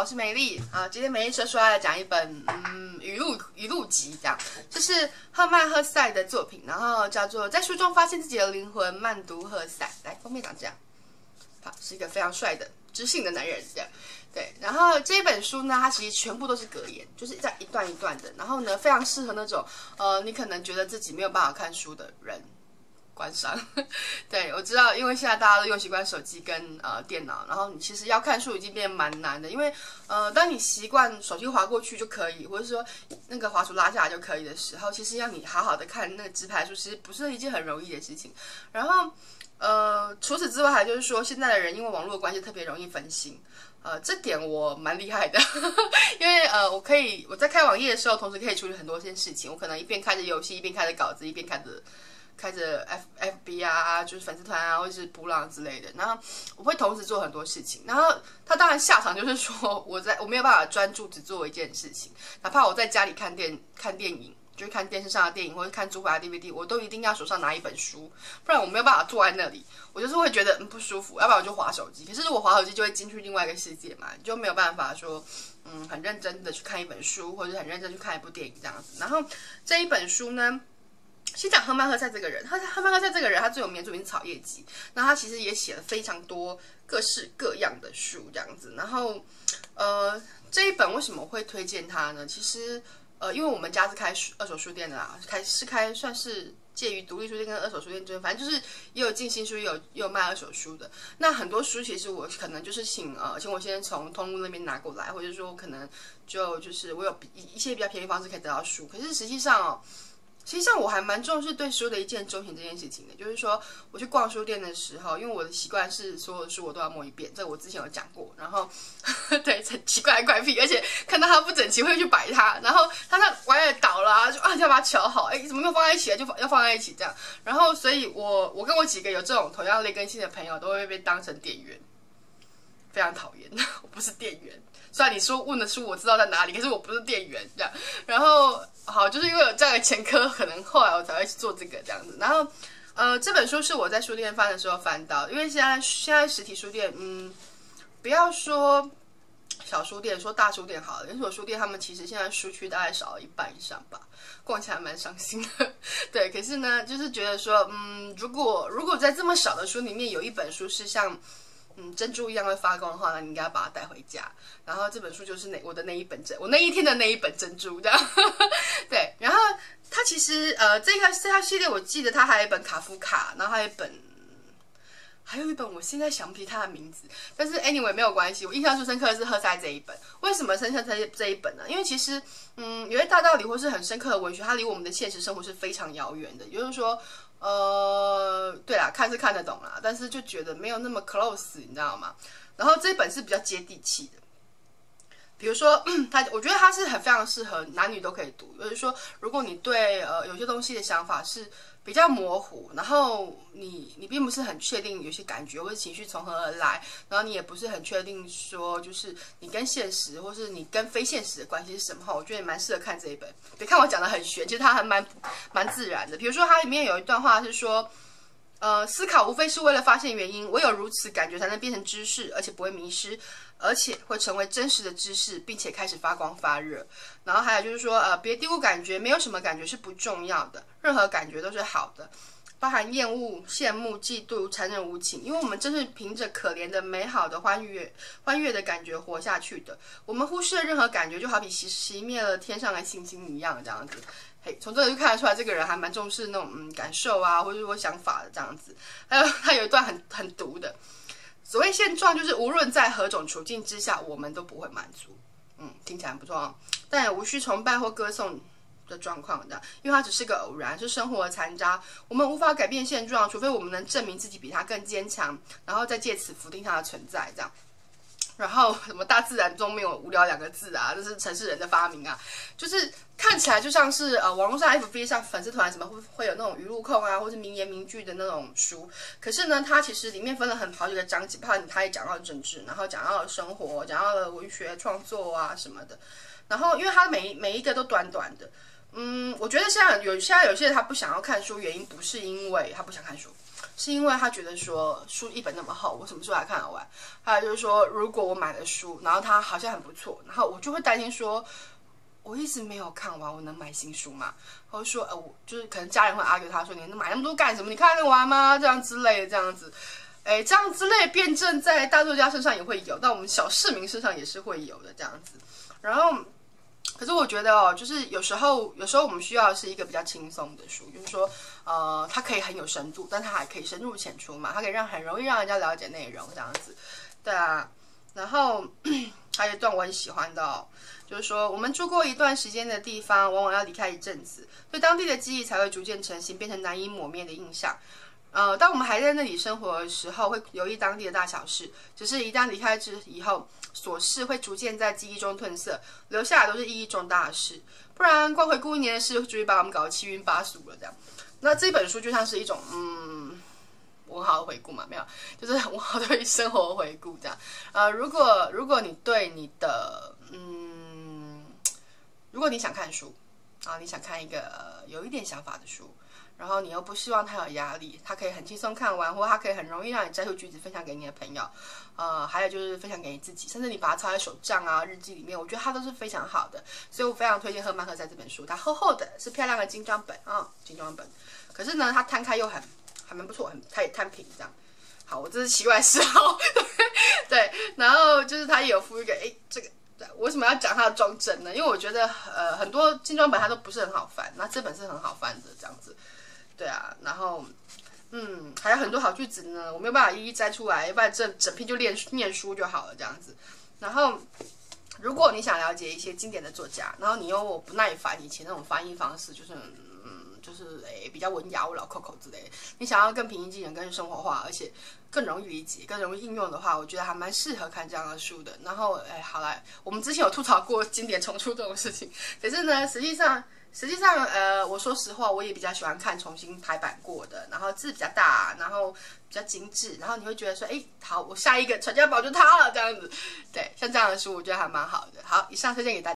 我是美丽啊。今天美丽说说要来讲一本嗯语录语录集，这样，这是赫曼·赫塞的作品，然后叫做在书中发现自己的灵魂，慢读赫塞。来，封面长这样，好，是一个非常帅的知性的男人，这样。对，然后这一本书呢，它其实全部都是格言，就是这样一段一段的，然后呢，非常适合那种呃，你可能觉得自己没有办法看书的人。观赏，对，我知道，因为现在大家都用习惯手机跟呃电脑，然后你其实要看书已经变得蛮难的，因为呃，当你习惯手机滑过去就可以，或者说那个滑鼠拉下来就可以的时候，其实要你好好的看那个直排书，其实不是一件很容易的事情。然后呃，除此之外，还就是说，现在的人因为网络关系特别容易分心，呃，这点我蛮厉害的，因为呃，我可以我在开网页的时候，同时可以处理很多件事情，我可能一边开着游戏，一边开着稿子，一边开着。开着 F F B 啊，就是粉丝团啊，或者是噗浪之类的，然后我会同时做很多事情。然后他当然下场就是说，我在我没有办法专注只做一件事情，哪怕我在家里看电看电影，就是看电视上的电影或者看租回来 D V D，我都一定要手上拿一本书，不然我没有办法坐在那里，我就是会觉得不舒服。要不然我就滑手机，可是如果滑手机就会进去另外一个世界嘛，就没有办法说嗯很认真的去看一本书，或者很认真去看一部电影这样子。然后这一本书呢。先讲赫曼·赫塞这个人，他赫曼·赫塞这个人，他最有名的作品是《草叶集》，那他其实也写了非常多各式各样的书这样子。然后，呃，这一本为什么会推荐他呢？其实，呃，因为我们家是开二手书店的啦，开是开算是介于独立书店跟二手书店之间，反正就是也有进新书，也有也有卖二手书的。那很多书其实我可能就是请呃请我先从通路那边拿过来，或者说可能就就是我有一一些比较便宜方式可以得到书，可是实际上哦。其实像我还蛮重视对书的一见钟情这件事情的，就是说我去逛书店的时候，因为我的习惯是所有的书我都要摸一遍，这我之前有讲过。然后，对，很奇怪怪癖，而且看到它不整齐会去摆它，然后它那歪了倒了，啊，就啊就要把它乔好，哎，怎么没有放在一起啊？就放要放在一起这样。然后，所以我我跟我几个有这种同样劣根性的朋友，都会被当成店员，非常讨厌。我不是店员。虽然你说问的书我知道在哪里，可是我不是店员这样。然后好，就是因为有这样的前科，可能后来我才会去做这个这样子。然后呃，这本书是我在书店翻的时候翻到，因为现在现在实体书店，嗯，不要说小书店，说大书店好了，连锁书店他们其实现在书区大概少了一半以上吧，逛起来蛮伤心的。对，可是呢，就是觉得说，嗯，如果如果在这么少的书里面有一本书是像。嗯，珍珠一样会发光的话，那你应该要把它带回家。然后这本书就是那我的那一本珍，我那一天的那一本珍珠，这样。对，然后它其实呃，这个这套系列，我记得它还有一本卡夫卡，然后还有一本，还有一本，我现在想不起它的名字。但是 anyway 没有关系，我印象最深刻的是赫塞这一本。为什么深刻这这一本呢？因为其实嗯，有些大道理或是很深刻的文学，它离我们的现实生活是非常遥远的。也就是说。呃，对啦，看是看得懂啦，但是就觉得没有那么 close，你知道吗？然后这本是比较接地气的，比如说 它，我觉得它是很非常适合男女都可以读。就是说，如果你对呃有些东西的想法是。比较模糊，然后你你并不是很确定有些感觉或者情绪从何而来，然后你也不是很确定说就是你跟现实或是你跟非现实的关系是什么？我觉得也蛮适合看这一本。别看我讲的很玄，其实它还蛮蛮自然的。比如说它里面有一段话是说，呃，思考无非是为了发现原因，唯有如此，感觉才能变成知识，而且不会迷失。而且会成为真实的知识，并且开始发光发热。然后还有就是说，呃，别低估感觉，没有什么感觉是不重要的，任何感觉都是好的，包含厌恶、羡慕、嫉妒、残忍无情，因为我们正是凭着可怜的、美好的、欢悦、欢悦的感觉活下去的。我们忽视了任何感觉，就好比熄熄灭了天上的星星一样，这样子。嘿，从这里就看得出来，这个人还蛮重视那种嗯感受啊，或者说想法的这样子。还有他有一段很很毒的。所谓现状，就是无论在何种处境之下，我们都不会满足。嗯，听起来不错哦，但也无需崇拜或歌颂的状况的，因为它只是个偶然，是生活的残渣。我们无法改变现状，除非我们能证明自己比它更坚强，然后再借此否定它的存在，这样。然后什么大自然中没有无聊两个字啊，这是城市人的发明啊，就是看起来就像是呃网络上 FB 上粉丝团什么会会有那种语录控啊，或是名言名句的那种书。可是呢，它其实里面分了很好几个章节，怕它也讲到政治，然后讲到了生活，讲到了文学创作啊什么的。然后因为它每每一个都短短的，嗯，我觉得现在有现在有些人他不想要看书，原因不是因为他不想看书。是因为他觉得说书一本那么厚，我什么时候才看得完？还有就是说，如果我买了书，然后它好像很不错，然后我就会担心说，我一直没有看完，我能买新书吗？或者说，呃，我就是可能家人会 argue 他说，你能买那么多干什么？你看得完吗？这样之类的，这样子，哎，这样之类辩证在大作家身上也会有，但我们小市民身上也是会有的这样子，然后。可是我觉得哦，就是有时候，有时候我们需要的是一个比较轻松的书，就是说，呃，它可以很有深度，但它还可以深入浅出嘛，它可以让很容易让人家了解内容这样子，对啊。然后 还有一段我很喜欢的哦，就是说，我们住过一段时间的地方，往往要离开一阵子，对当地的记忆才会逐渐成型，变成难以抹灭的印象。呃，当我们还在那里生活的时候，会留意当地的大小事，只是一旦离开之以后。琐事会逐渐在记忆中褪色，留下来都是意义重大的事。不然光回顾一年的事，就会把我们搞得七晕八素了。这样，那这本书就像是一种嗯，文豪的回顾嘛，没有，就是我好对生活回顾这样。呃，如果如果你对你的嗯，如果你想看书啊，你想看一个有一点想法的书。然后你又不希望他有压力，他可以很轻松看完，或他可以很容易让你摘出句子分享给你的朋友，呃，还有就是分享给你自己，甚至你把它抄在手账啊、日记里面，我觉得它都是非常好的。所以我非常推荐赫曼·赫塞这本书，它厚厚的，是漂亮的精装本啊、哦，精装本。可是呢，它摊开又很还蛮不错，很它也摊平这样。好，我这是奇怪嗜好，对。然后就是它也有附一个，哎，这个对，为什么要讲它的装帧呢？因为我觉得呃很多精装本它都不是很好翻，那这本是很好翻的这样子。然后，嗯，还有很多好句子呢，我没有办法一一摘出来，要不然这整篇就念念书就好了这样子。然后，如果你想了解一些经典的作家，然后你又不耐烦以前那种翻译方式，就是嗯，就是诶比较文雅、老口口之类，你想要更平易近人、更生活化，而且更容易理解、更容易应用的话，我觉得还蛮适合看这样的书的。然后，哎，好了，我们之前有吐槽过经典重出这种事情，可是呢，实际上。实际上，呃，我说实话，我也比较喜欢看重新排版过的，然后字比较大，然后比较精致，然后你会觉得说，哎，好，我下一个传家宝就它了，这样子，对，像这样的书，我觉得还蛮好的。好，以上推荐给大家。